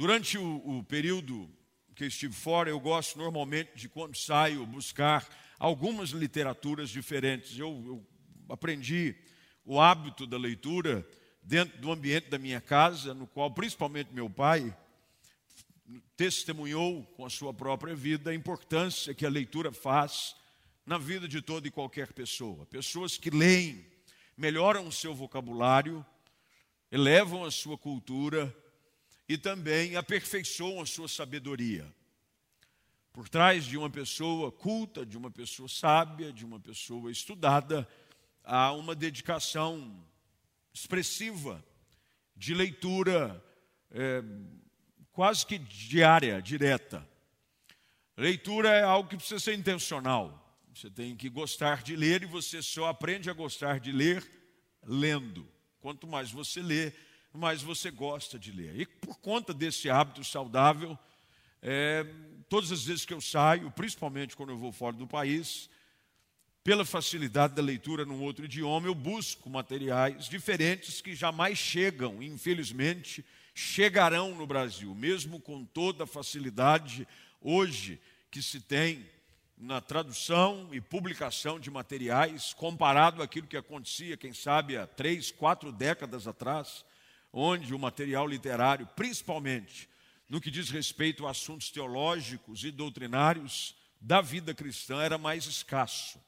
Durante o, o período que estive fora, eu gosto normalmente de, quando saio, buscar algumas literaturas diferentes. Eu, eu aprendi o hábito da leitura dentro do ambiente da minha casa, no qual principalmente meu pai testemunhou com a sua própria vida a importância que a leitura faz na vida de toda e qualquer pessoa. Pessoas que leem melhoram o seu vocabulário, elevam a sua cultura e também aperfeiçoam a sua sabedoria. Por trás de uma pessoa culta, de uma pessoa sábia, de uma pessoa estudada, há uma dedicação expressiva de leitura é, quase que diária, direta. Leitura é algo que precisa ser intencional. Você tem que gostar de ler e você só aprende a gostar de ler lendo. Quanto mais você lê, mais você gosta de ler. E por conta desse hábito saudável, é, todas as vezes que eu saio, principalmente quando eu vou fora do país, pela facilidade da leitura num outro idioma, eu busco materiais diferentes que jamais chegam, infelizmente, chegarão no Brasil, mesmo com toda a facilidade hoje que se tem na tradução e publicação de materiais, comparado àquilo que acontecia, quem sabe, há três, quatro décadas atrás, onde o material literário, principalmente no que diz respeito a assuntos teológicos e doutrinários da vida cristã, era mais escasso.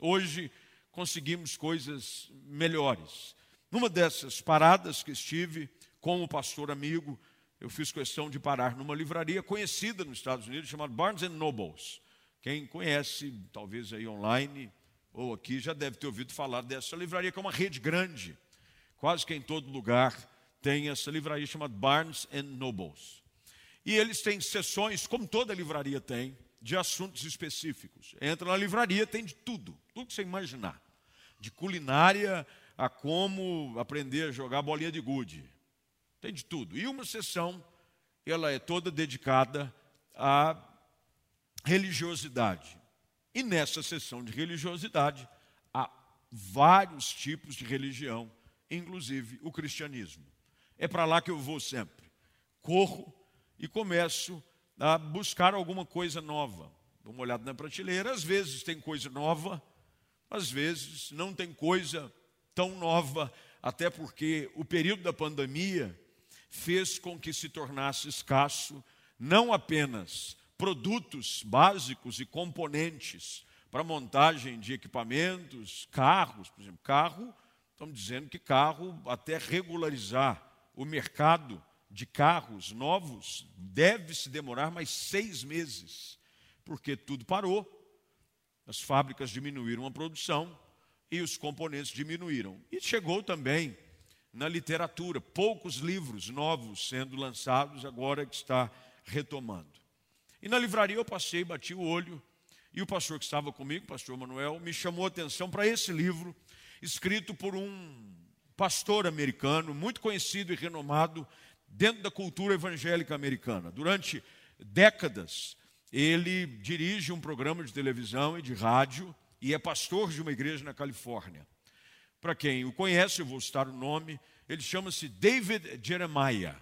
Hoje conseguimos coisas melhores. Numa dessas paradas que estive com o pastor amigo, eu fiz questão de parar numa livraria conhecida nos Estados Unidos chamada Barnes Nobles quem conhece, talvez aí online ou aqui, já deve ter ouvido falar dessa livraria, que é uma rede grande. Quase que em todo lugar tem essa livraria chamada Barnes Nobles. E eles têm sessões, como toda livraria tem, de assuntos específicos. Entra na livraria, tem de tudo, tudo que você imaginar. De culinária a como aprender a jogar bolinha de gude. Tem de tudo. E uma sessão, ela é toda dedicada a religiosidade. E nessa sessão de religiosidade, há vários tipos de religião, inclusive o cristianismo. É para lá que eu vou sempre. Corro e começo a buscar alguma coisa nova. Dou uma olhada na prateleira, às vezes tem coisa nova, às vezes não tem coisa tão nova, até porque o período da pandemia fez com que se tornasse escasso não apenas produtos básicos e componentes para montagem de equipamentos, carros, por exemplo, carro, estamos dizendo que carro, até regularizar o mercado de carros novos, deve se demorar mais seis meses, porque tudo parou, as fábricas diminuíram a produção e os componentes diminuíram. E chegou também na literatura, poucos livros novos sendo lançados, agora que está retomando. E na livraria eu passei, bati o olho, e o pastor que estava comigo, o pastor Manuel, me chamou a atenção para esse livro, escrito por um pastor americano, muito conhecido e renomado dentro da cultura evangélica americana. Durante décadas, ele dirige um programa de televisão e de rádio e é pastor de uma igreja na Califórnia. Para quem o conhece, eu vou citar o nome, ele chama-se David Jeremiah.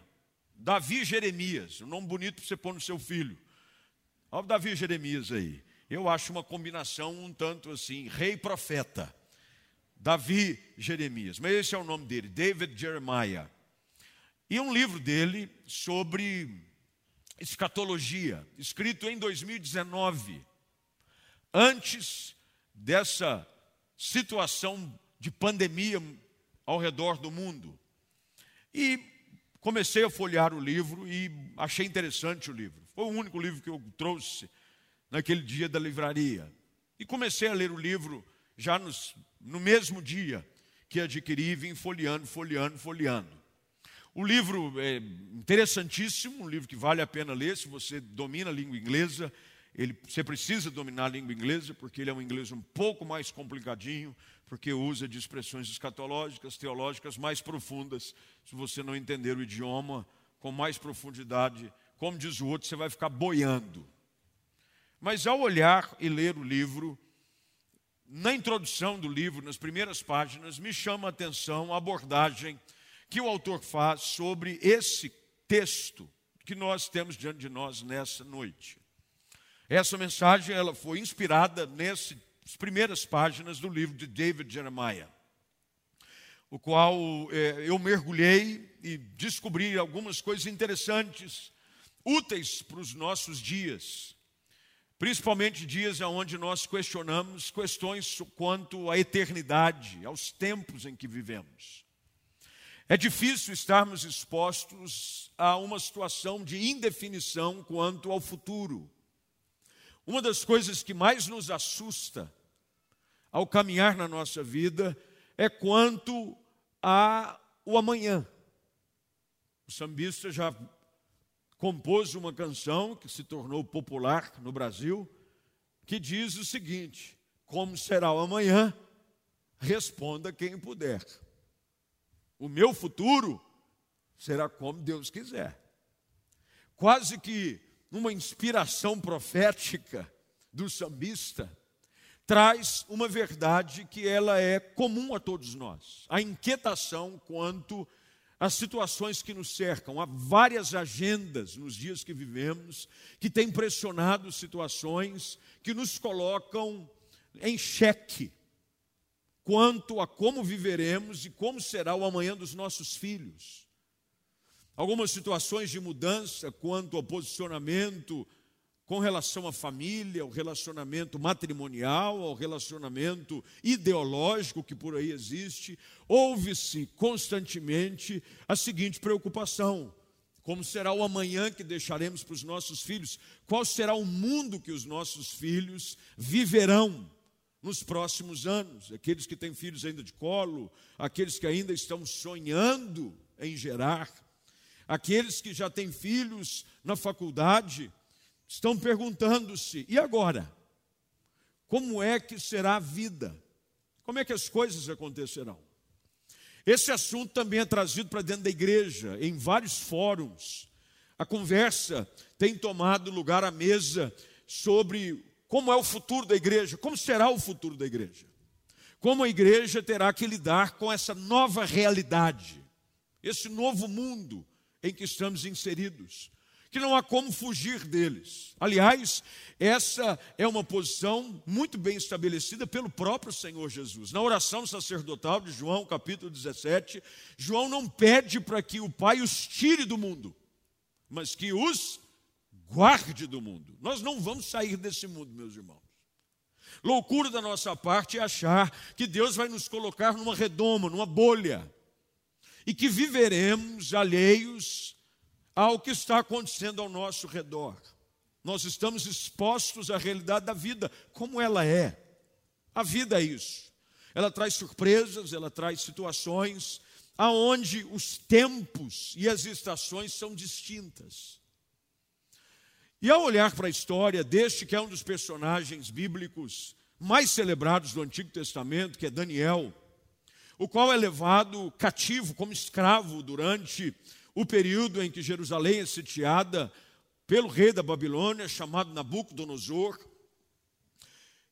Davi Jeremias, um nome bonito para você pôr no seu filho. Olha o Davi Jeremias aí. Eu acho uma combinação um tanto assim, rei profeta. Davi Jeremias, mas esse é o nome dele, David Jeremiah. E um livro dele sobre escatologia, escrito em 2019, antes dessa situação de pandemia ao redor do mundo. E comecei a folhear o livro e achei interessante o livro. Foi o único livro que eu trouxe naquele dia da livraria. E comecei a ler o livro já nos, no mesmo dia que adquiri, vim folheando, folheando, folheando. O livro é interessantíssimo, um livro que vale a pena ler se você domina a língua inglesa. Ele, você precisa dominar a língua inglesa, porque ele é um inglês um pouco mais complicadinho, porque usa de expressões escatológicas, teológicas mais profundas. Se você não entender o idioma com mais profundidade, como diz o outro, você vai ficar boiando. Mas ao olhar e ler o livro, na introdução do livro, nas primeiras páginas, me chama a atenção a abordagem que o autor faz sobre esse texto que nós temos diante de nós nessa noite. Essa mensagem ela foi inspirada nessas primeiras páginas do livro de David Jeremiah, o qual é, eu mergulhei e descobri algumas coisas interessantes, úteis para os nossos dias, principalmente dias onde nós questionamos questões quanto à eternidade, aos tempos em que vivemos. É difícil estarmos expostos a uma situação de indefinição quanto ao futuro. Uma das coisas que mais nos assusta ao caminhar na nossa vida é quanto a o amanhã. O sambista já compôs uma canção que se tornou popular no Brasil, que diz o seguinte: Como será o amanhã? Responda quem puder. O meu futuro será como Deus quiser. Quase que uma inspiração profética do sambista, traz uma verdade que ela é comum a todos nós. A inquietação quanto às situações que nos cercam. Há várias agendas nos dias que vivemos que têm pressionado situações que nos colocam em xeque quanto a como viveremos e como será o amanhã dos nossos filhos. Algumas situações de mudança quanto ao posicionamento com relação à família, ao relacionamento matrimonial, ao relacionamento ideológico que por aí existe, ouve-se constantemente a seguinte preocupação: como será o amanhã que deixaremos para os nossos filhos? Qual será o mundo que os nossos filhos viverão? nos próximos anos. Aqueles que têm filhos ainda de colo, aqueles que ainda estão sonhando em gerar, aqueles que já têm filhos na faculdade, estão perguntando-se: e agora? Como é que será a vida? Como é que as coisas acontecerão? Esse assunto também é trazido para dentro da igreja, em vários fóruns. A conversa tem tomado lugar à mesa sobre como é o futuro da igreja, como será o futuro da igreja. Como a igreja terá que lidar com essa nova realidade, esse novo mundo em que estamos inseridos, que não há como fugir deles. Aliás, essa é uma posição muito bem estabelecida pelo próprio Senhor Jesus. Na oração sacerdotal de João, capítulo 17, João não pede para que o Pai os tire do mundo, mas que os guarde do mundo. Nós não vamos sair desse mundo, meus irmãos. Loucura da nossa parte é achar que Deus vai nos colocar numa redoma, numa bolha, e que viveremos alheios ao que está acontecendo ao nosso redor. Nós estamos expostos à realidade da vida, como ela é. A vida é isso. Ela traz surpresas, ela traz situações aonde os tempos e as estações são distintas. E ao olhar para a história deste que é um dos personagens bíblicos mais celebrados do Antigo Testamento, que é Daniel, o qual é levado cativo como escravo durante o período em que Jerusalém é sitiada pelo rei da Babilônia, chamado Nabucodonosor.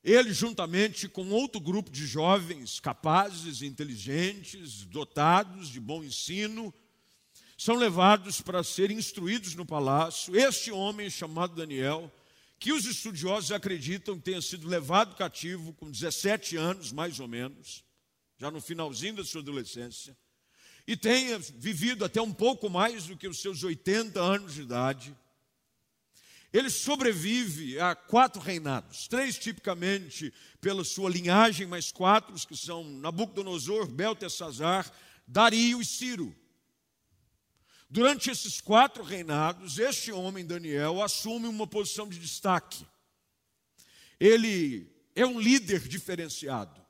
Ele, juntamente com outro grupo de jovens capazes, inteligentes, dotados de bom ensino, são levados para serem instruídos no palácio. Este homem, chamado Daniel, que os estudiosos acreditam que tenha sido levado cativo com 17 anos, mais ou menos, já no finalzinho da sua adolescência, e tenha vivido até um pouco mais do que os seus 80 anos de idade. Ele sobrevive a quatro reinados, três tipicamente pela sua linhagem, mas quatro que são Nabucodonosor, Beltesazar, Dario e Ciro. Durante esses quatro reinados, este homem, Daniel, assume uma posição de destaque. Ele é um líder diferenciado.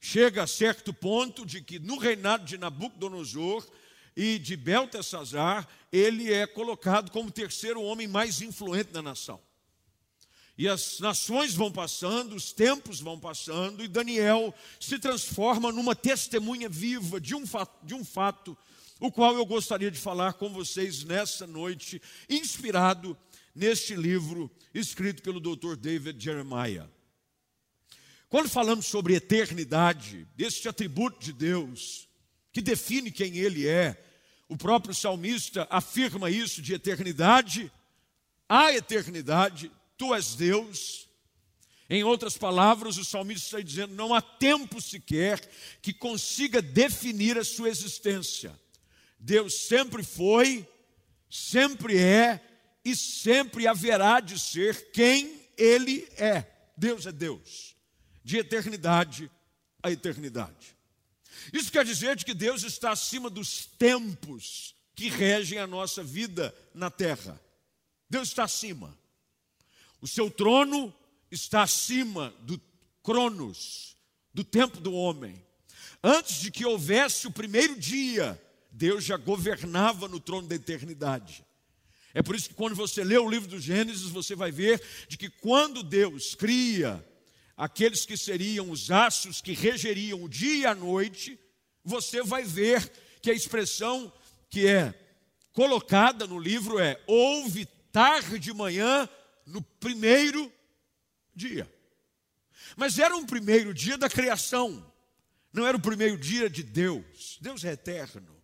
Chega a certo ponto de que no reinado de Nabucodonosor e de Beltesazar, ele é colocado como terceiro homem mais influente da nação. E as nações vão passando, os tempos vão passando, e Daniel se transforma numa testemunha viva de um fato, de um fato o qual eu gostaria de falar com vocês nessa noite, inspirado neste livro escrito pelo Dr. David Jeremiah. Quando falamos sobre eternidade, este atributo de Deus, que define quem Ele é, o próprio salmista afirma isso de eternidade a eternidade, tu és Deus. Em outras palavras, o salmista está dizendo: não há tempo sequer que consiga definir a sua existência. Deus sempre foi, sempre é e sempre haverá de ser quem Ele é. Deus é Deus, de eternidade a eternidade. Isso quer dizer de que Deus está acima dos tempos que regem a nossa vida na terra. Deus está acima. O seu trono está acima do Cronos, do tempo do homem. Antes de que houvesse o primeiro dia, Deus já governava no trono da eternidade. É por isso que quando você lê o livro do Gênesis, você vai ver de que quando Deus cria aqueles que seriam os aços que regeriam o dia e a noite, você vai ver que a expressão que é colocada no livro é: houve tarde de manhã no primeiro dia. Mas era um primeiro dia da criação, não era o primeiro dia de Deus. Deus é eterno.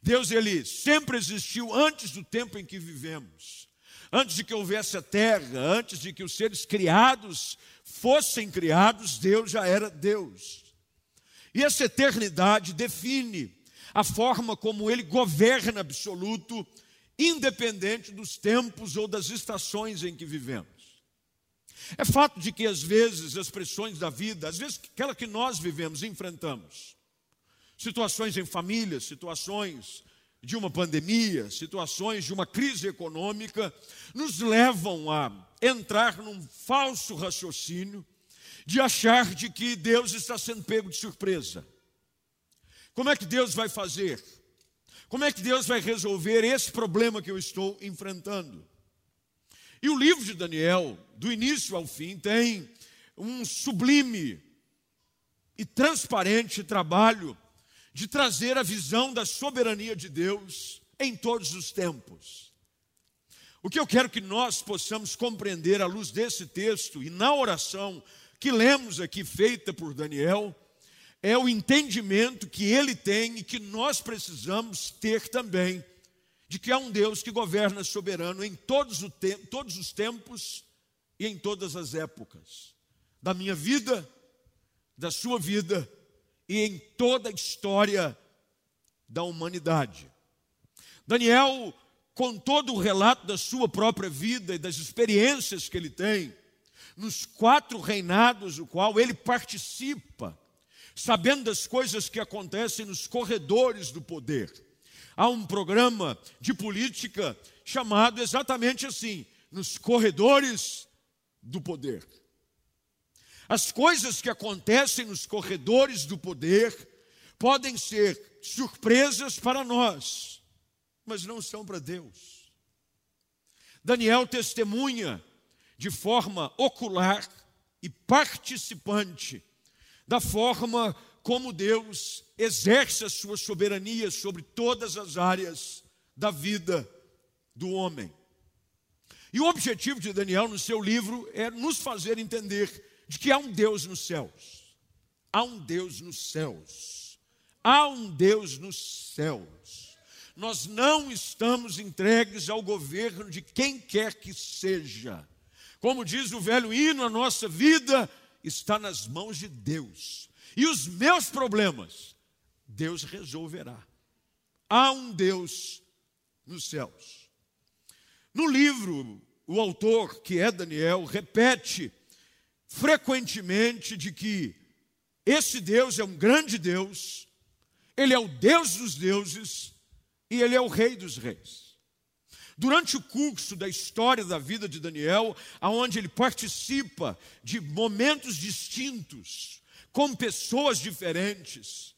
Deus ele sempre existiu antes do tempo em que vivemos. Antes de que houvesse a terra, antes de que os seres criados fossem criados, Deus já era Deus. E essa eternidade define a forma como ele governa absoluto, independente dos tempos ou das estações em que vivemos. É fato de que às vezes as pressões da vida, às vezes aquela que nós vivemos, enfrentamos, situações em família, situações de uma pandemia, situações de uma crise econômica, nos levam a entrar num falso raciocínio de achar de que Deus está sendo pego de surpresa. Como é que Deus vai fazer? Como é que Deus vai resolver esse problema que eu estou enfrentando? E o livro de Daniel, do início ao fim, tem um sublime e transparente trabalho de trazer a visão da soberania de Deus em todos os tempos. O que eu quero que nós possamos compreender à luz desse texto e na oração que lemos aqui, feita por Daniel, é o entendimento que ele tem e que nós precisamos ter também, de que há um Deus que governa soberano em todos, todos os tempos e em todas as épocas, da minha vida, da sua vida e em toda a história da humanidade. Daniel, com todo o relato da sua própria vida e das experiências que ele tem, nos quatro reinados, o qual ele participa, sabendo das coisas que acontecem nos corredores do poder. Há um programa de política chamado exatamente assim: nos corredores do poder. As coisas que acontecem nos corredores do poder podem ser surpresas para nós, mas não são para Deus. Daniel testemunha de forma ocular e participante da forma como Deus exerce a sua soberania sobre todas as áreas da vida do homem. E o objetivo de Daniel no seu livro é nos fazer entender de que há um Deus nos céus. Há um Deus nos céus. Há um Deus nos céus. Nós não estamos entregues ao governo de quem quer que seja. Como diz o velho hino, a nossa vida está nas mãos de Deus. E os meus problemas, Deus resolverá. Há um Deus nos céus. No livro, o autor, que é Daniel, repete frequentemente de que esse Deus é um grande Deus, ele é o Deus dos deuses e ele é o Rei dos reis. Durante o curso da história da vida de Daniel, aonde ele participa de momentos distintos, com pessoas diferentes,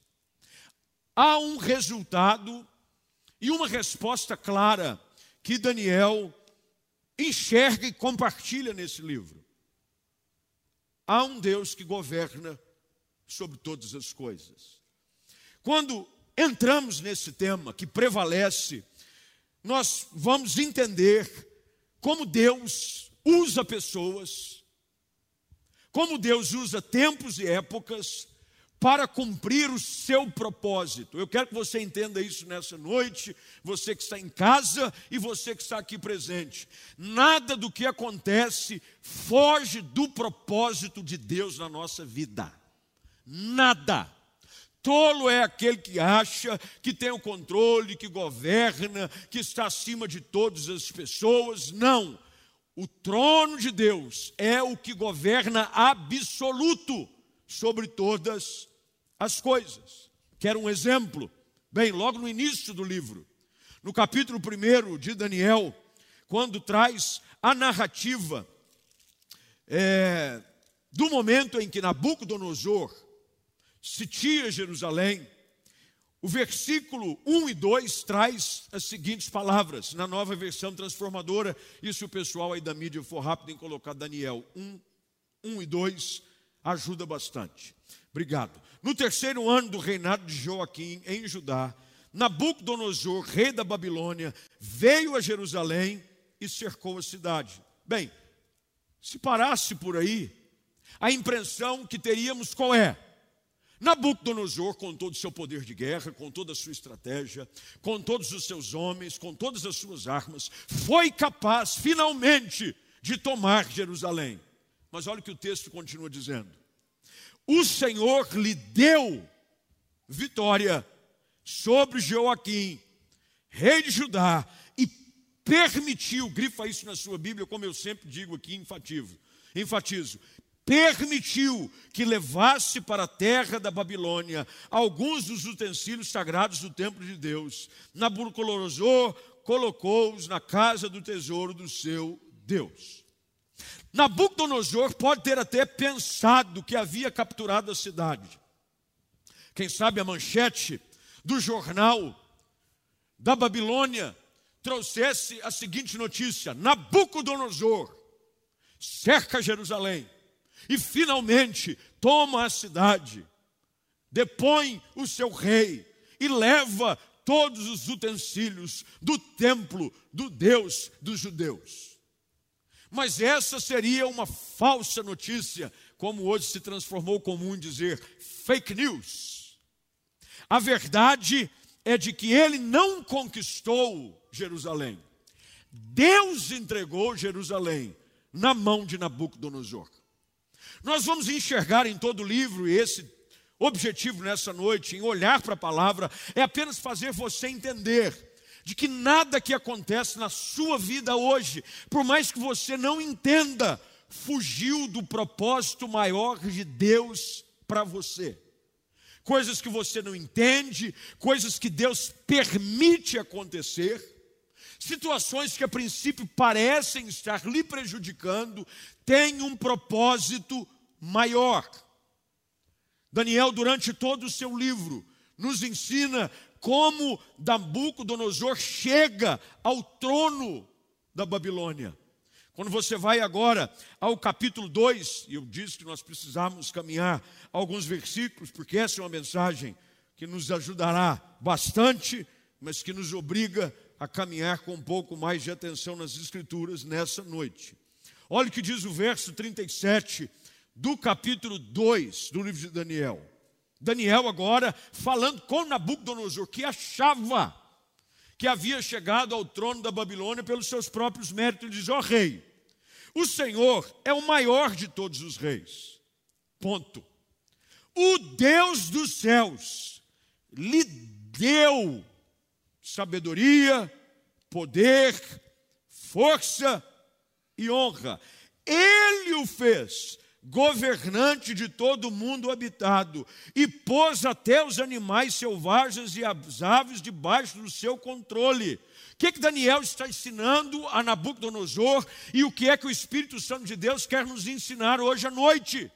há um resultado e uma resposta clara que Daniel enxerga e compartilha nesse livro. Há um Deus que governa sobre todas as coisas. Quando entramos nesse tema que prevalece, nós vamos entender como Deus usa pessoas, como Deus usa tempos e épocas para cumprir o seu propósito. Eu quero que você entenda isso nessa noite, você que está em casa e você que está aqui presente. Nada do que acontece foge do propósito de Deus na nossa vida. Nada. Tolo é aquele que acha que tem o controle, que governa, que está acima de todas as pessoas. Não. O trono de Deus é o que governa absoluto sobre todas as coisas. Quero um exemplo. Bem, logo no início do livro, no capítulo 1 de Daniel, quando traz a narrativa é, do momento em que Nabucodonosor sitia Jerusalém, o versículo 1 e 2 traz as seguintes palavras, na nova versão transformadora, se o pessoal aí da mídia for rápido em colocar Daniel 1, 1 e 2, ajuda bastante. Obrigado. No terceiro ano do reinado de Joaquim em Judá, Nabucodonosor, rei da Babilônia, veio a Jerusalém e cercou a cidade. Bem, se parasse por aí, a impressão que teríamos qual é? Nabucodonosor, com todo o seu poder de guerra, com toda a sua estratégia, com todos os seus homens, com todas as suas armas, foi capaz finalmente de tomar Jerusalém. Mas olha o que o texto continua dizendo: o Senhor lhe deu vitória sobre Joaquim, rei de Judá, e permitiu, grifa isso na sua Bíblia, como eu sempre digo aqui, enfatizo, enfatizo permitiu que levasse para a terra da Babilônia alguns dos utensílios sagrados do templo de Deus. Nabucodonosor colocou-os na casa do tesouro do seu Deus. Nabucodonosor pode ter até pensado que havia capturado a cidade. Quem sabe a manchete do jornal da Babilônia trouxesse a seguinte notícia: Nabucodonosor cerca Jerusalém e finalmente toma a cidade, depõe o seu rei e leva todos os utensílios do templo do Deus dos judeus. Mas essa seria uma falsa notícia, como hoje se transformou comum dizer fake news. A verdade é de que ele não conquistou Jerusalém. Deus entregou Jerusalém na mão de Nabucodonosor. Nós vamos enxergar em todo o livro, e esse objetivo nessa noite, em olhar para a palavra, é apenas fazer você entender de que nada que acontece na sua vida hoje, por mais que você não entenda, fugiu do propósito maior de Deus para você. Coisas que você não entende, coisas que Deus permite acontecer, situações que a princípio parecem estar lhe prejudicando, têm um propósito maior. Daniel, durante todo o seu livro, nos ensina como Nabucodonosor chega ao trono da Babilônia. Quando você vai agora ao capítulo 2, e eu disse que nós precisamos caminhar alguns versículos, porque essa é uma mensagem que nos ajudará bastante, mas que nos obriga a caminhar com um pouco mais de atenção nas Escrituras nessa noite. Olha o que diz o verso 37 do capítulo 2 do livro de Daniel. Daniel agora falando com Nabucodonosor, que achava que havia chegado ao trono da Babilônia pelos seus próprios méritos, ele diz: Ó oh, rei, o Senhor é o maior de todos os reis. Ponto. O Deus dos céus lhe deu sabedoria, poder, força e honra. Ele o fez governante de todo o mundo habitado, e pôs até os animais selvagens e as aves debaixo do seu controle. O que, que Daniel está ensinando a Nabucodonosor e o que é que o Espírito Santo de Deus quer nos ensinar hoje à noite?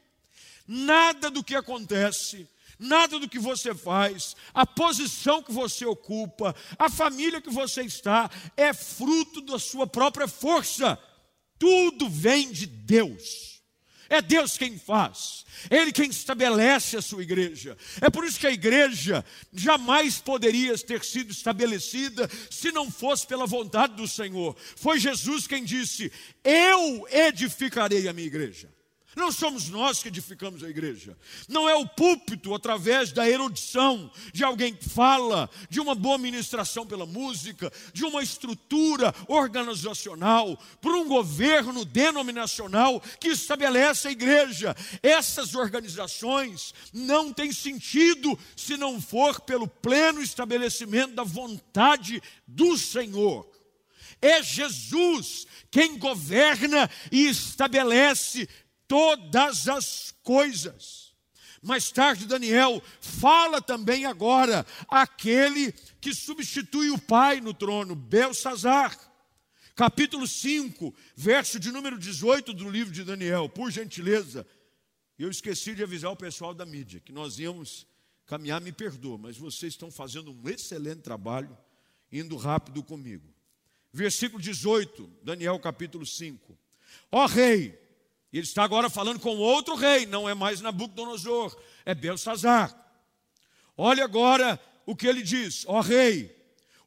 Nada do que acontece, nada do que você faz, a posição que você ocupa, a família que você está, é fruto da sua própria força. Tudo vem de Deus. É Deus quem faz, Ele quem estabelece a sua igreja. É por isso que a igreja jamais poderia ter sido estabelecida se não fosse pela vontade do Senhor. Foi Jesus quem disse: Eu edificarei a minha igreja. Não somos nós que edificamos a igreja. Não é o púlpito através da erudição de alguém que fala, de uma boa ministração pela música, de uma estrutura organizacional, por um governo denominacional que estabelece a igreja. Essas organizações não têm sentido se não for pelo pleno estabelecimento da vontade do Senhor. É Jesus quem governa e estabelece todas as coisas. Mais tarde, Daniel fala também agora aquele que substitui o pai no trono, Belsazar. Capítulo 5, verso de número 18 do livro de Daniel, por gentileza. Eu esqueci de avisar o pessoal da mídia que nós íamos caminhar, me perdoa, mas vocês estão fazendo um excelente trabalho, indo rápido comigo. Versículo 18, Daniel capítulo 5. Ó rei, ele está agora falando com outro rei, não é mais Nabucodonosor, é Belsazar. Olha agora o que ele diz: ó rei,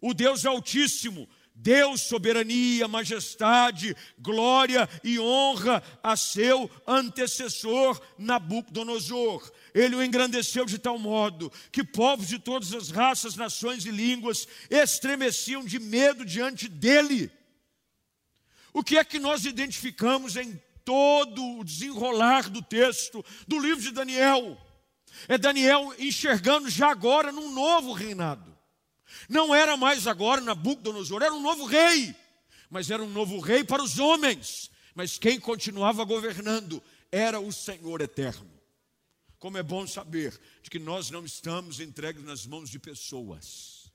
o Deus Altíssimo, Deus soberania, majestade, glória e honra a seu antecessor Nabucodonosor. Ele o engrandeceu de tal modo que povos de todas as raças, nações e línguas estremeciam de medo diante dele. O que é que nós identificamos em todo o desenrolar do texto do livro de Daniel. É Daniel enxergando já agora num novo reinado. Não era mais agora Nabucodonosor, era um novo rei, mas era um novo rei para os homens. Mas quem continuava governando era o Senhor eterno. Como é bom saber de que nós não estamos entregues nas mãos de pessoas,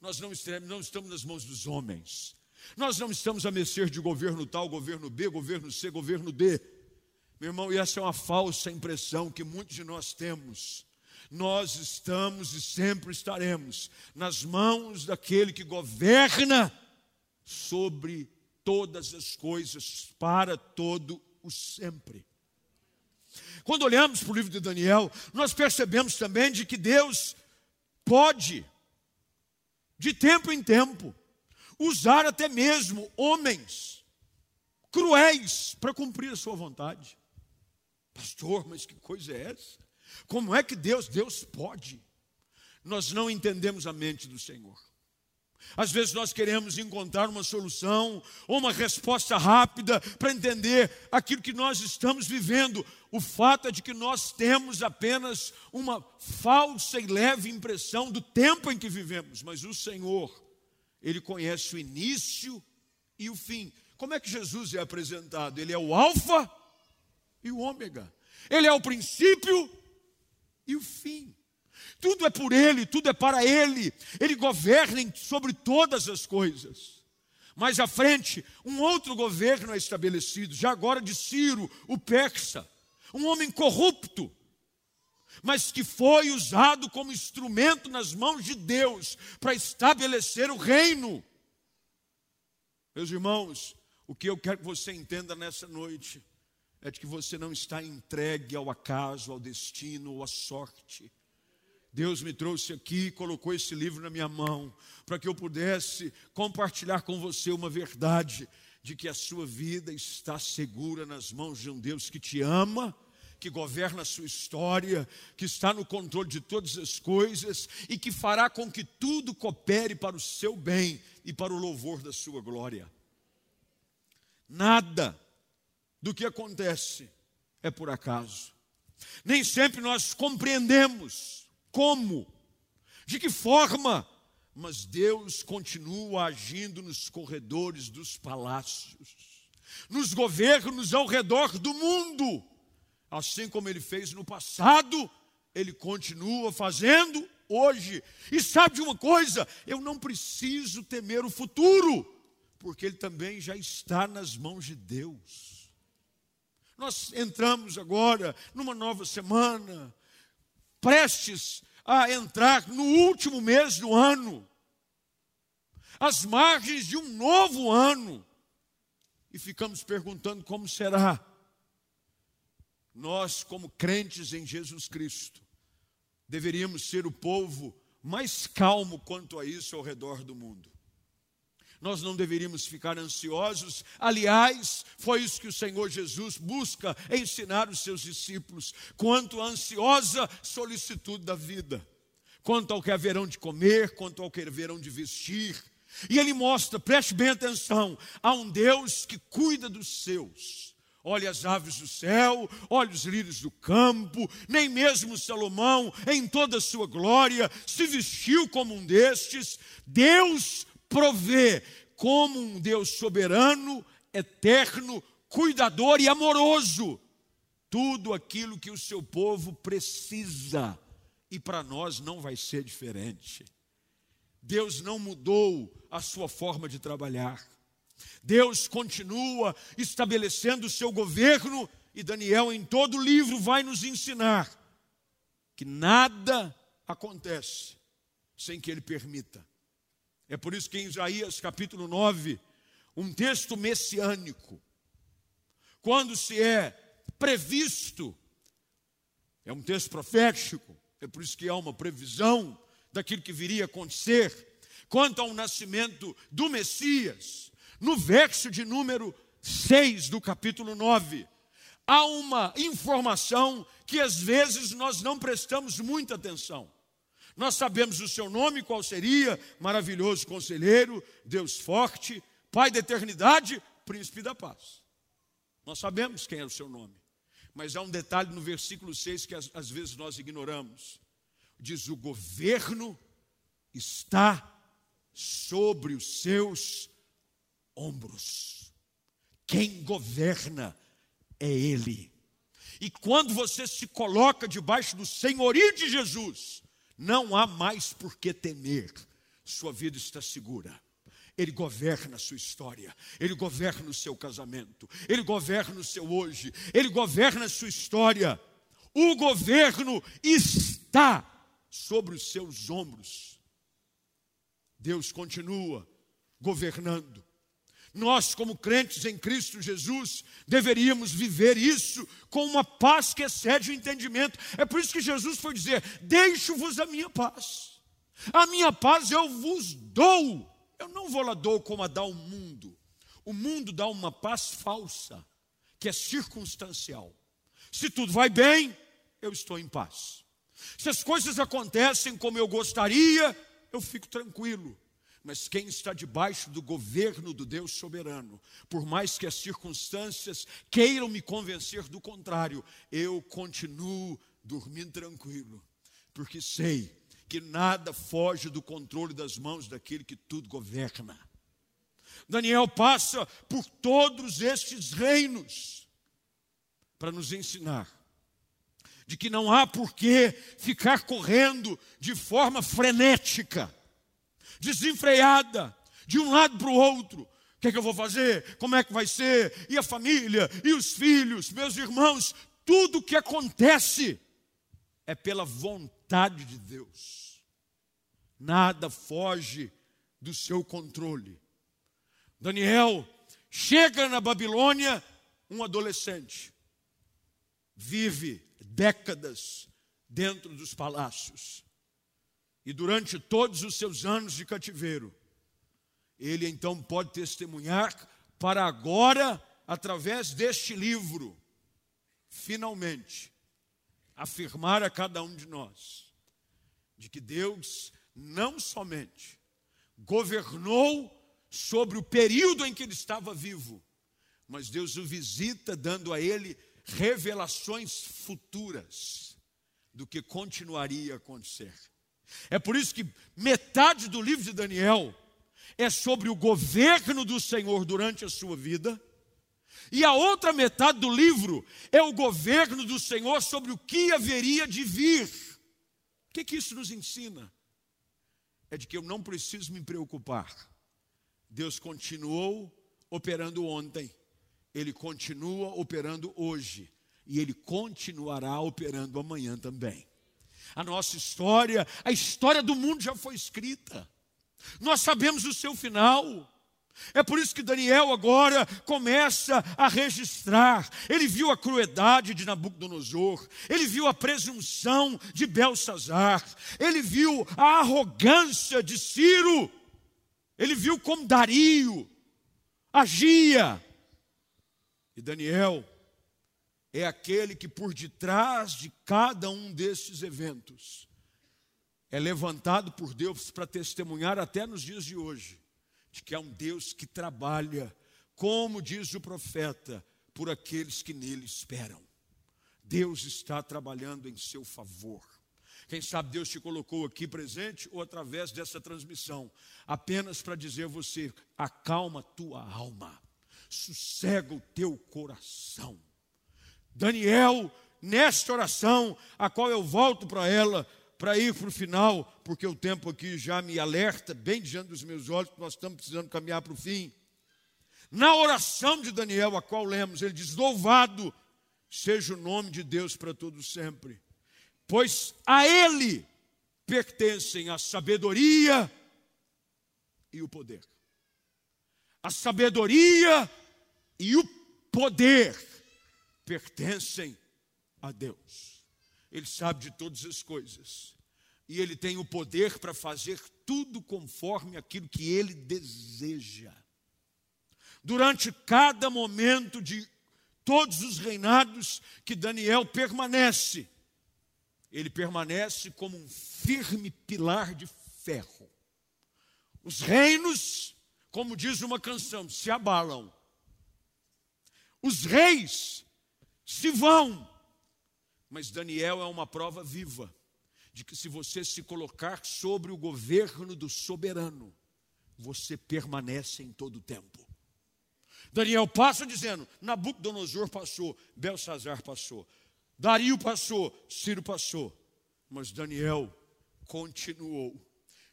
nós não estamos, não estamos nas mãos dos homens, nós não estamos a mercê de governo tal, governo B, governo C, governo D. Meu irmão, e essa é uma falsa impressão que muitos de nós temos. Nós estamos e sempre estaremos nas mãos daquele que governa sobre todas as coisas para todo o sempre. Quando olhamos para o livro de Daniel, nós percebemos também de que Deus pode, de tempo em tempo, usar até mesmo homens cruéis para cumprir a sua vontade. Pastor, mas que coisa é essa? Como é que Deus, Deus pode? Nós não entendemos a mente do Senhor. Às vezes nós queremos encontrar uma solução ou uma resposta rápida para entender aquilo que nós estamos vivendo. O fato é de que nós temos apenas uma falsa e leve impressão do tempo em que vivemos, mas o Senhor ele conhece o início e o fim. Como é que Jesus é apresentado? Ele é o Alfa e o Ômega. Ele é o princípio e o fim. Tudo é por Ele, tudo é para Ele. Ele governa sobre todas as coisas. Mais à frente, um outro governo é estabelecido, já agora de Ciro, o persa, um homem corrupto, mas que foi usado como instrumento nas mãos de Deus para estabelecer o reino. Meus irmãos, o que eu quero que você entenda nessa noite é de que você não está entregue ao acaso, ao destino ou à sorte. Deus me trouxe aqui, colocou esse livro na minha mão, para que eu pudesse compartilhar com você uma verdade de que a sua vida está segura nas mãos de um Deus que te ama que governa a sua história, que está no controle de todas as coisas e que fará com que tudo coopere para o seu bem e para o louvor da sua glória. Nada do que acontece é por acaso. Nem sempre nós compreendemos como, de que forma, mas Deus continua agindo nos corredores dos palácios, nos governos ao redor do mundo assim como ele fez no passado, ele continua fazendo hoje. E sabe de uma coisa? Eu não preciso temer o futuro, porque ele também já está nas mãos de Deus. Nós entramos agora numa nova semana, prestes a entrar no último mês do ano, às margens de um novo ano, e ficamos perguntando como será nós, como crentes em Jesus Cristo, deveríamos ser o povo mais calmo quanto a isso ao redor do mundo. nós não deveríamos ficar ansiosos. Aliás, foi isso que o Senhor Jesus busca ensinar os seus discípulos, quanto à ansiosa solicitude da vida, quanto ao que haverão de comer, quanto ao que haverão de vestir. E ele mostra, preste bem atenção, há um Deus que cuida dos seus. Olhe as aves do céu, olhe os lírios do campo, nem mesmo Salomão, em toda a sua glória, se vestiu como um destes. Deus provê como um Deus soberano, eterno, cuidador e amoroso tudo aquilo que o seu povo precisa. E para nós não vai ser diferente. Deus não mudou a sua forma de trabalhar. Deus continua estabelecendo o seu governo e Daniel em todo o livro vai nos ensinar que nada acontece sem que ele permita. É por isso que em Isaías capítulo 9, um texto messiânico, quando se é previsto, é um texto profético, é por isso que há uma previsão daquilo que viria a acontecer, quanto ao nascimento do Messias, no verso de número 6 do capítulo 9, há uma informação que às vezes nós não prestamos muita atenção. Nós sabemos o seu nome, qual seria? Maravilhoso conselheiro, Deus forte, Pai da eternidade, príncipe da paz. Nós sabemos quem é o seu nome. Mas há um detalhe no versículo 6 que às, às vezes nós ignoramos. Diz: o governo está sobre os seus ombros. Quem governa é Ele. E quando você se coloca debaixo do senhorio de Jesus, não há mais por que temer, sua vida está segura. Ele governa a sua história, Ele governa o seu casamento, Ele governa o seu hoje, Ele governa a sua história. O governo está sobre os seus ombros. Deus continua governando. Nós, como crentes em Cristo Jesus, deveríamos viver isso com uma paz que excede o entendimento. É por isso que Jesus foi dizer: Deixo-vos a minha paz, a minha paz eu vos dou. Eu não vou lá dou como a dá o mundo. O mundo dá uma paz falsa, que é circunstancial. Se tudo vai bem, eu estou em paz. Se as coisas acontecem como eu gostaria, eu fico tranquilo. Mas quem está debaixo do governo do Deus soberano, por mais que as circunstâncias queiram me convencer do contrário, eu continuo dormindo tranquilo, porque sei que nada foge do controle das mãos daquele que tudo governa. Daniel passa por todos estes reinos para nos ensinar de que não há por que ficar correndo de forma frenética desenfreada, de um lado para o outro. O que é que eu vou fazer? Como é que vai ser? E a família, e os filhos, meus irmãos, tudo o que acontece é pela vontade de Deus. Nada foge do seu controle. Daniel chega na Babilônia, um adolescente, vive décadas dentro dos palácios. E durante todos os seus anos de cativeiro, ele então pode testemunhar para agora, através deste livro, finalmente, afirmar a cada um de nós de que Deus não somente governou sobre o período em que ele estava vivo, mas Deus o visita dando a ele revelações futuras do que continuaria a acontecer. É por isso que metade do livro de Daniel é sobre o governo do Senhor durante a sua vida, e a outra metade do livro é o governo do Senhor sobre o que haveria de vir. O que, que isso nos ensina? É de que eu não preciso me preocupar. Deus continuou operando ontem, Ele continua operando hoje, e Ele continuará operando amanhã também. A nossa história, a história do mundo já foi escrita. Nós sabemos o seu final. É por isso que Daniel agora começa a registrar. Ele viu a crueldade de Nabucodonosor, ele viu a presunção de Belsazar, ele viu a arrogância de Ciro. Ele viu como Dario agia. E Daniel é aquele que por detrás de cada um destes eventos é levantado por Deus para testemunhar até nos dias de hoje de que há um Deus que trabalha, como diz o profeta, por aqueles que nele esperam. Deus está trabalhando em seu favor. Quem sabe Deus te colocou aqui presente ou através dessa transmissão, apenas para dizer a você: acalma tua alma, sossega o teu coração. Daniel, nesta oração, a qual eu volto para ela, para ir para o final, porque o tempo aqui já me alerta, bem diante dos meus olhos, que nós estamos precisando caminhar para o fim. Na oração de Daniel, a qual lemos, ele diz: Louvado seja o nome de Deus para todos sempre, pois a Ele pertencem a sabedoria e o poder. A sabedoria e o poder pertencem a Deus. Ele sabe de todas as coisas. E ele tem o poder para fazer tudo conforme aquilo que ele deseja. Durante cada momento de todos os reinados que Daniel permanece, ele permanece como um firme pilar de ferro. Os reinos, como diz uma canção, se abalam. Os reis se vão, mas Daniel é uma prova viva de que se você se colocar sobre o governo do soberano, você permanece em todo o tempo. Daniel passa dizendo: Nabucodonosor passou, Belsazar passou, Dario passou, Ciro passou, mas Daniel continuou,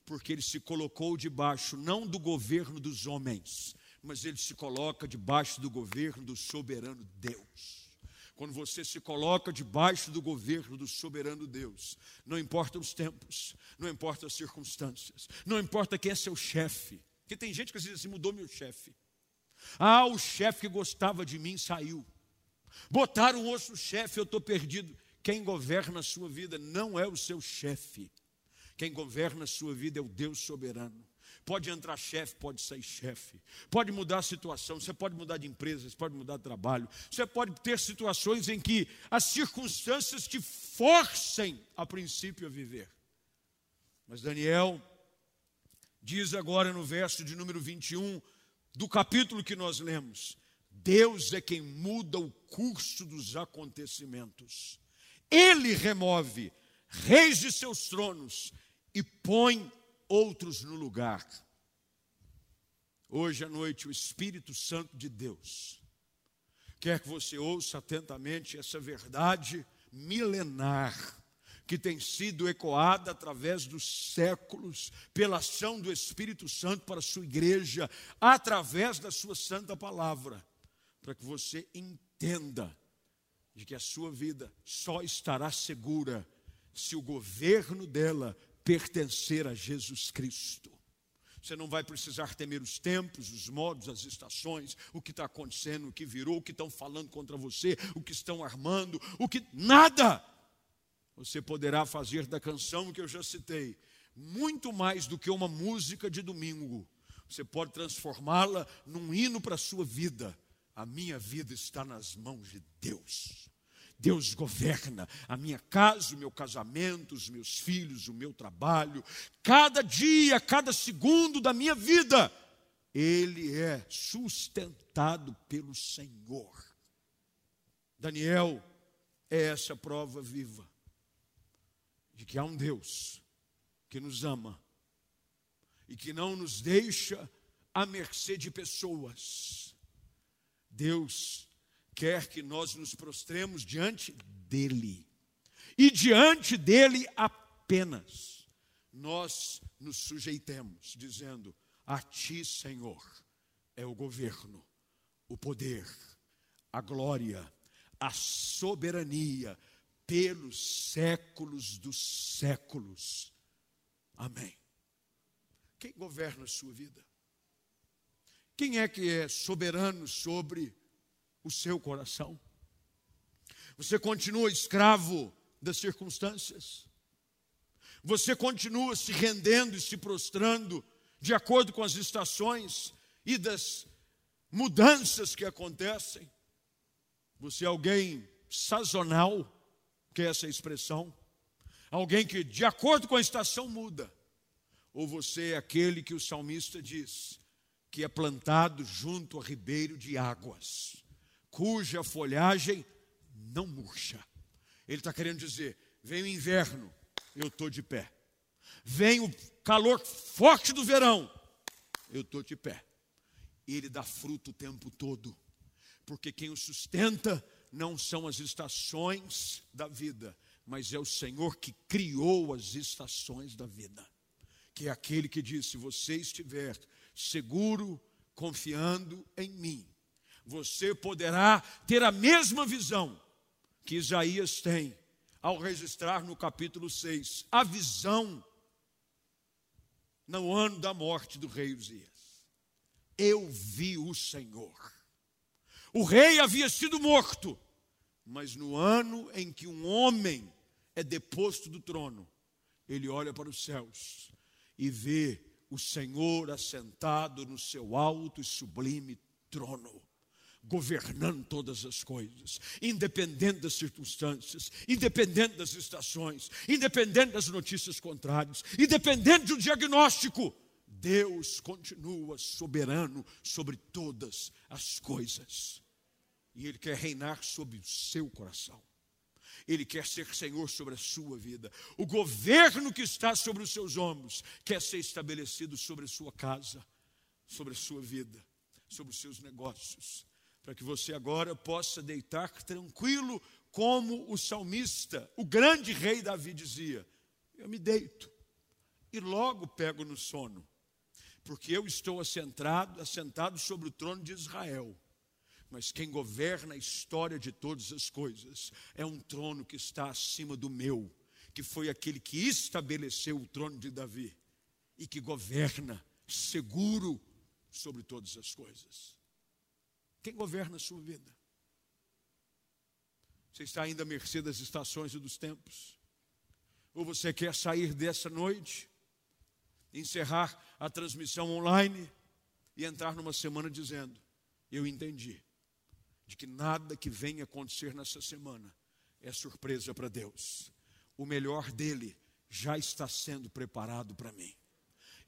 porque ele se colocou debaixo não do governo dos homens, mas ele se coloca debaixo do governo do soberano Deus. Quando você se coloca debaixo do governo do soberano Deus, não importa os tempos, não importa as circunstâncias, não importa quem é seu chefe, porque tem gente que vezes assim, mudou meu chefe. Ah, o chefe que gostava de mim saiu. Botaram outro chefe, eu estou perdido. Quem governa a sua vida não é o seu chefe. Quem governa a sua vida é o Deus soberano. Pode entrar chefe, pode sair chefe. Pode mudar a situação, você pode mudar de empresa, você pode mudar de trabalho. Você pode ter situações em que as circunstâncias te forcem, a princípio, a viver. Mas Daniel diz agora no verso de número 21 do capítulo que nós lemos: Deus é quem muda o curso dos acontecimentos. Ele remove reis de seus tronos e põe outros no lugar. Hoje à noite, o Espírito Santo de Deus quer que você ouça atentamente essa verdade milenar que tem sido ecoada através dos séculos pela ação do Espírito Santo para a sua igreja, através da sua santa palavra, para que você entenda de que a sua vida só estará segura se o governo dela pertencer a Jesus Cristo. Você não vai precisar temer os tempos, os modos, as estações, o que está acontecendo, o que virou, o que estão falando contra você, o que estão armando, o que. Nada! Você poderá fazer da canção que eu já citei, muito mais do que uma música de domingo. Você pode transformá-la num hino para a sua vida. A minha vida está nas mãos de Deus. Deus governa a minha casa, o meu casamento, os meus filhos, o meu trabalho, cada dia, cada segundo da minha vida, ele é sustentado pelo Senhor. Daniel é essa prova viva de que há um Deus que nos ama e que não nos deixa à mercê de pessoas. Deus quer que nós nos prostremos diante dele. E diante dele apenas nós nos sujeitemos, dizendo: A ti, Senhor, é o governo, o poder, a glória, a soberania pelos séculos dos séculos. Amém. Quem governa a sua vida? Quem é que é soberano sobre o seu coração? Você continua escravo das circunstâncias? Você continua se rendendo e se prostrando de acordo com as estações e das mudanças que acontecem. Você é alguém sazonal, que é essa expressão, alguém que de acordo com a estação muda. Ou você é aquele que o salmista diz, que é plantado junto a ribeiro de águas, cuja folhagem não murcha. Ele está querendo dizer: vem o inverno, eu estou de pé. Vem o calor forte do verão, eu estou de pé. Ele dá fruto o tempo todo, porque quem o sustenta não são as estações da vida, mas é o Senhor que criou as estações da vida. Que é aquele que diz: se você estiver seguro, confiando em mim, você poderá ter a mesma visão que Isaías tem ao registrar no capítulo 6 a visão no ano da morte do rei Uzias. Eu vi o Senhor. O rei havia sido morto, mas no ano em que um homem é deposto do trono, ele olha para os céus e vê o Senhor assentado no seu alto e sublime trono governando todas as coisas, independente das circunstâncias, independente das estações, independente das notícias contrárias, independente do diagnóstico. Deus continua soberano sobre todas as coisas. E Ele quer reinar sobre o seu coração. Ele quer ser Senhor sobre a sua vida. O governo que está sobre os seus ombros quer ser estabelecido sobre a sua casa, sobre a sua vida, sobre os seus negócios, para que você agora possa deitar tranquilo, como o salmista, o grande rei Davi dizia: Eu me deito e logo pego no sono, porque eu estou assentado, assentado sobre o trono de Israel. Mas quem governa a história de todas as coisas é um trono que está acima do meu, que foi aquele que estabeleceu o trono de Davi e que governa seguro sobre todas as coisas. Quem governa a sua vida? Você está ainda à mercê das estações e dos tempos? Ou você quer sair dessa noite, encerrar a transmissão online e entrar numa semana dizendo: Eu entendi de que nada que venha acontecer nessa semana é surpresa para Deus. O melhor dele já está sendo preparado para mim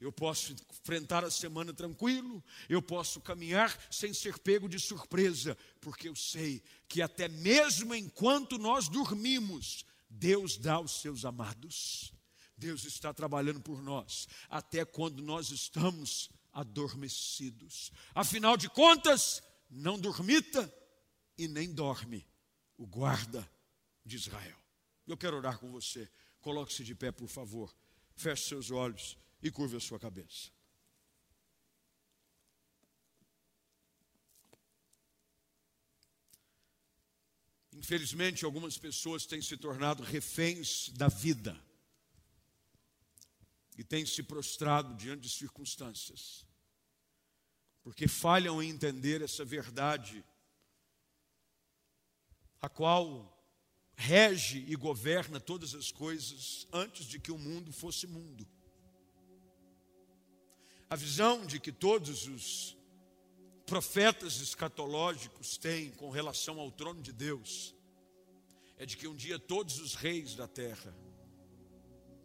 eu posso enfrentar a semana tranquilo, eu posso caminhar sem ser pego de surpresa, porque eu sei que até mesmo enquanto nós dormimos, Deus dá aos seus amados. Deus está trabalhando por nós, até quando nós estamos adormecidos. Afinal de contas, não dormita e nem dorme o guarda de Israel. Eu quero orar com você. Coloque-se de pé, por favor. Feche seus olhos e curve a sua cabeça. Infelizmente, algumas pessoas têm se tornado reféns da vida e têm se prostrado diante de circunstâncias, porque falham em entender essa verdade, a qual rege e governa todas as coisas antes de que o mundo fosse mundo. A visão de que todos os profetas escatológicos têm com relação ao trono de Deus é de que um dia todos os reis da terra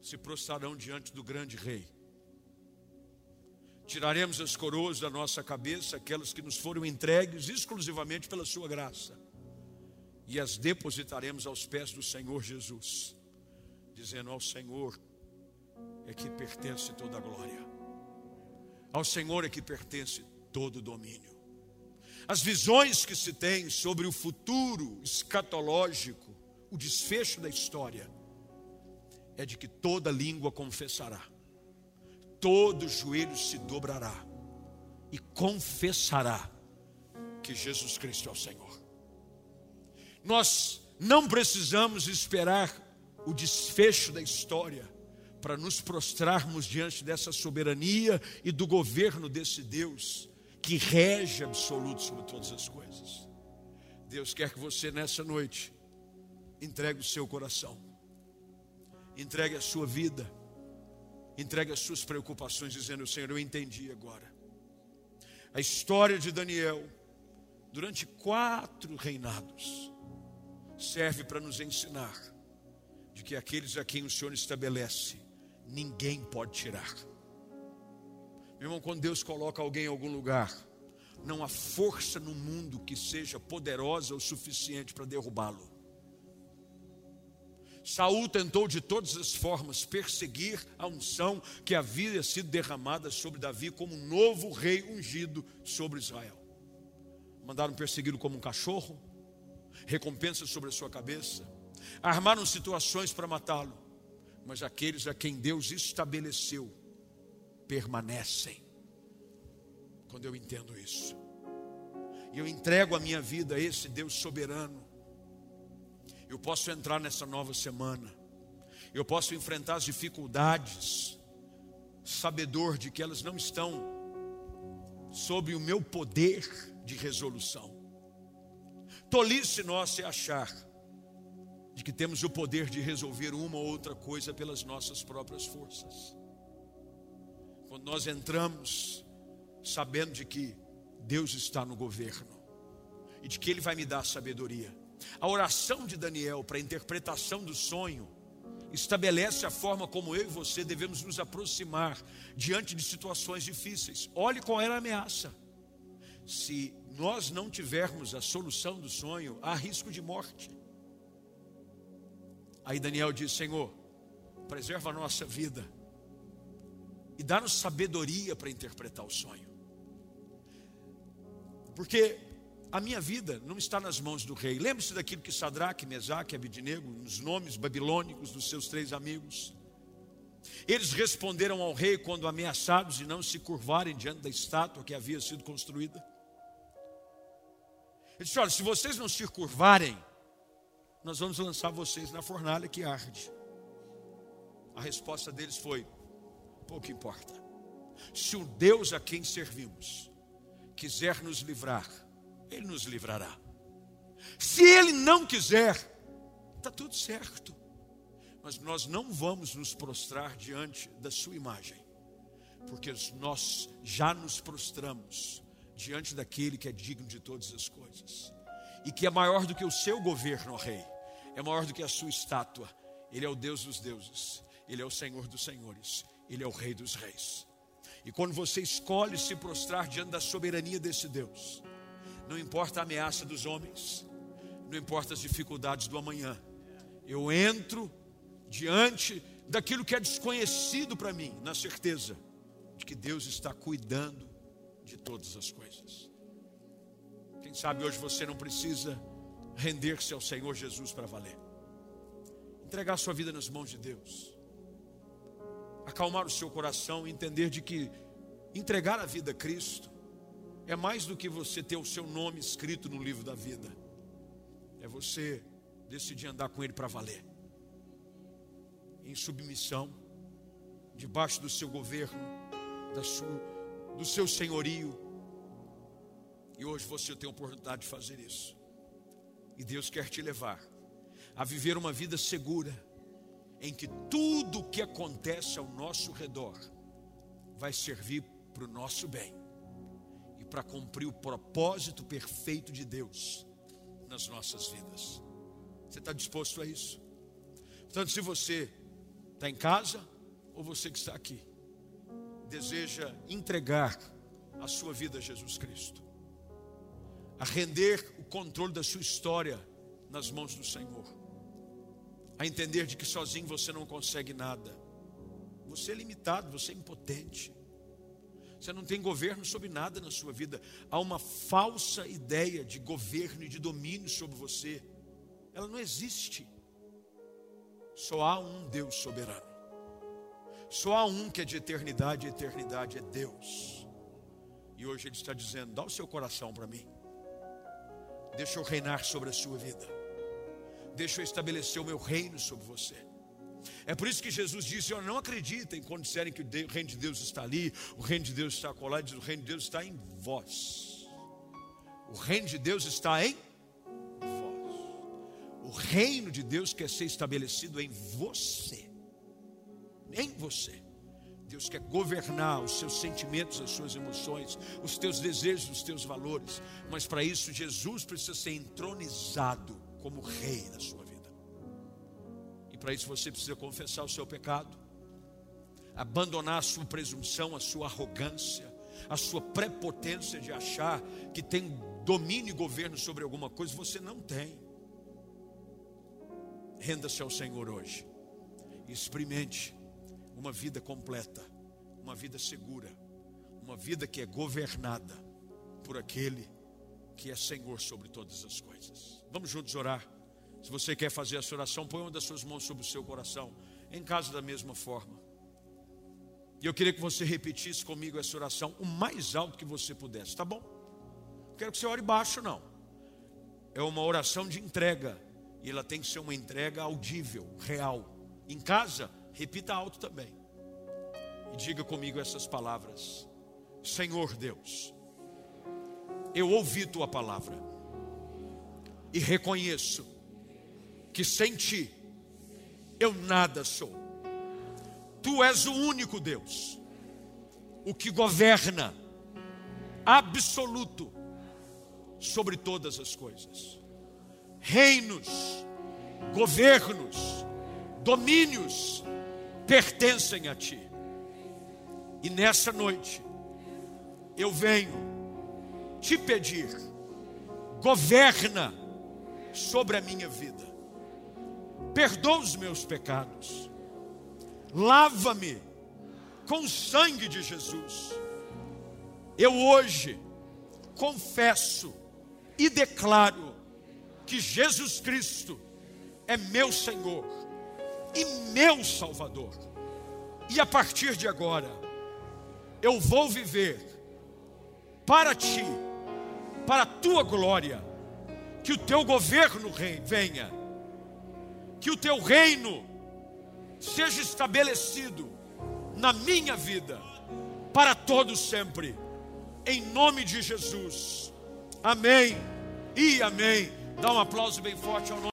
se prostrarão diante do grande rei. Tiraremos as coroas da nossa cabeça, aquelas que nos foram entregues exclusivamente pela sua graça, e as depositaremos aos pés do Senhor Jesus, dizendo ao Senhor é que pertence toda a glória. Ao Senhor é que pertence todo o domínio. As visões que se tem sobre o futuro escatológico, o desfecho da história, é de que toda língua confessará, todo joelho se dobrará e confessará que Jesus Cristo é o Senhor. Nós não precisamos esperar o desfecho da história para nos prostrarmos diante dessa soberania e do governo desse Deus que rege absoluto sobre todas as coisas. Deus quer que você nessa noite entregue o seu coração, entregue a sua vida, Entregue as suas preocupações, dizendo: Senhor, eu entendi agora. A história de Daniel, durante quatro reinados, serve para nos ensinar de que aqueles a quem o Senhor estabelece, ninguém pode tirar. Meu irmão, quando Deus coloca alguém em algum lugar, não há força no mundo que seja poderosa o suficiente para derrubá-lo. Saul tentou de todas as formas perseguir a unção que havia sido derramada sobre Davi como um novo rei ungido sobre Israel. Mandaram persegui-lo como um cachorro, recompensa sobre a sua cabeça, armaram situações para matá-lo, mas aqueles a quem Deus estabeleceu permanecem. Quando eu entendo isso, e eu entrego a minha vida a esse Deus soberano, eu posso entrar nessa nova semana, eu posso enfrentar as dificuldades, sabedor de que elas não estão sob o meu poder de resolução. Tolice nós é achar de que temos o poder de resolver uma ou outra coisa pelas nossas próprias forças. Quando nós entramos sabendo de que Deus está no governo e de que Ele vai me dar sabedoria a oração de Daniel para a interpretação do sonho estabelece a forma como eu e você devemos nos aproximar diante de situações difíceis. Olhe qual era a ameaça. Se nós não tivermos a solução do sonho, há risco de morte. Aí Daniel diz: Senhor, preserva a nossa vida e dá-nos sabedoria para interpretar o sonho. Porque a minha vida não está nas mãos do rei. Lembre-se daquilo que Sadraque, Mesaque e Abidinego, nos nomes babilônicos dos seus três amigos. Eles responderam ao rei quando ameaçados de não se curvarem diante da estátua que havia sido construída. Ele disse: Olha, se vocês não se curvarem, nós vamos lançar vocês na fornalha que arde. A resposta deles foi: pouco importa. Se o Deus a quem servimos quiser nos livrar, ele nos livrará. Se Ele não quiser, está tudo certo. Mas nós não vamos nos prostrar diante da Sua imagem, porque nós já nos prostramos diante daquele que é digno de todas as coisas e que é maior do que o seu governo, ó Rei, é maior do que a sua estátua. Ele é o Deus dos deuses, Ele é o Senhor dos senhores, Ele é o Rei dos reis. E quando você escolhe se prostrar diante da soberania desse Deus, não importa a ameaça dos homens, não importa as dificuldades do amanhã. Eu entro diante daquilo que é desconhecido para mim, na certeza de que Deus está cuidando de todas as coisas. Sabe hoje você não precisa render-se ao Senhor Jesus para valer. Entregar sua vida nas mãos de Deus. Acalmar o seu coração e entender de que entregar a vida a Cristo é mais do que você ter o seu nome escrito no livro da vida. É você decidir andar com Ele para valer. Em submissão, debaixo do seu governo, da sua, do seu senhorio. E hoje você tem a oportunidade de fazer isso. E Deus quer te levar a viver uma vida segura, em que tudo o que acontece ao nosso redor vai servir para o nosso bem para cumprir o propósito perfeito de Deus nas nossas vidas. Você está disposto a isso? Portanto, se você está em casa ou você que está aqui, deseja entregar a sua vida a Jesus Cristo, a render o controle da sua história nas mãos do Senhor, a entender de que sozinho você não consegue nada, você é limitado, você é impotente. Você não tem governo sobre nada na sua vida. Há uma falsa ideia de governo e de domínio sobre você. Ela não existe. Só há um Deus soberano. Só há um que é de eternidade e eternidade é Deus. E hoje Ele está dizendo: dá o seu coração para mim. Deixa eu reinar sobre a sua vida. Deixa eu estabelecer o meu reino sobre você. É por isso que Jesus disse: Eu não acreditem quando disserem que o reino de Deus está ali, o reino de Deus está colado, diz, o reino de Deus está em vós. O reino de Deus está em vós. O reino de Deus quer ser estabelecido em você. Em você. Deus quer governar os seus sentimentos, as suas emoções, os teus desejos, os teus valores. Mas para isso, Jesus precisa ser entronizado como rei da sua vida. E para isso, você precisa confessar o seu pecado, abandonar a sua presunção, a sua arrogância, a sua prepotência de achar que tem domínio e governo sobre alguma coisa, você não tem. Renda-se ao Senhor hoje. Experimente uma vida completa, uma vida segura, uma vida que é governada por aquele que é Senhor sobre todas as coisas. Vamos juntos orar. Se você quer fazer essa oração, põe uma das suas mãos sobre o seu coração, em casa da mesma forma. E eu queria que você repetisse comigo essa oração o mais alto que você pudesse, tá bom? Não quero que você ore baixo, não. É uma oração de entrega. E ela tem que ser uma entrega audível, real. Em casa, repita alto também. E diga comigo essas palavras: Senhor Deus, eu ouvi tua palavra e reconheço que sem ti eu nada sou. Tu és o único Deus, o que governa absoluto sobre todas as coisas. Reinos, governos, domínios pertencem a ti. E nessa noite, eu venho te pedir, governa sobre a minha vida, perdoa os meus pecados, lava-me com o sangue de Jesus. Eu hoje confesso e declaro que Jesus Cristo é meu Senhor e meu Salvador. E a partir de agora, eu vou viver para ti, para a tua glória, que o teu governo venha, que o teu reino seja estabelecido na minha vida, para todos sempre, em nome de Jesus. Amém e amém. Dá um aplauso bem forte ao nome.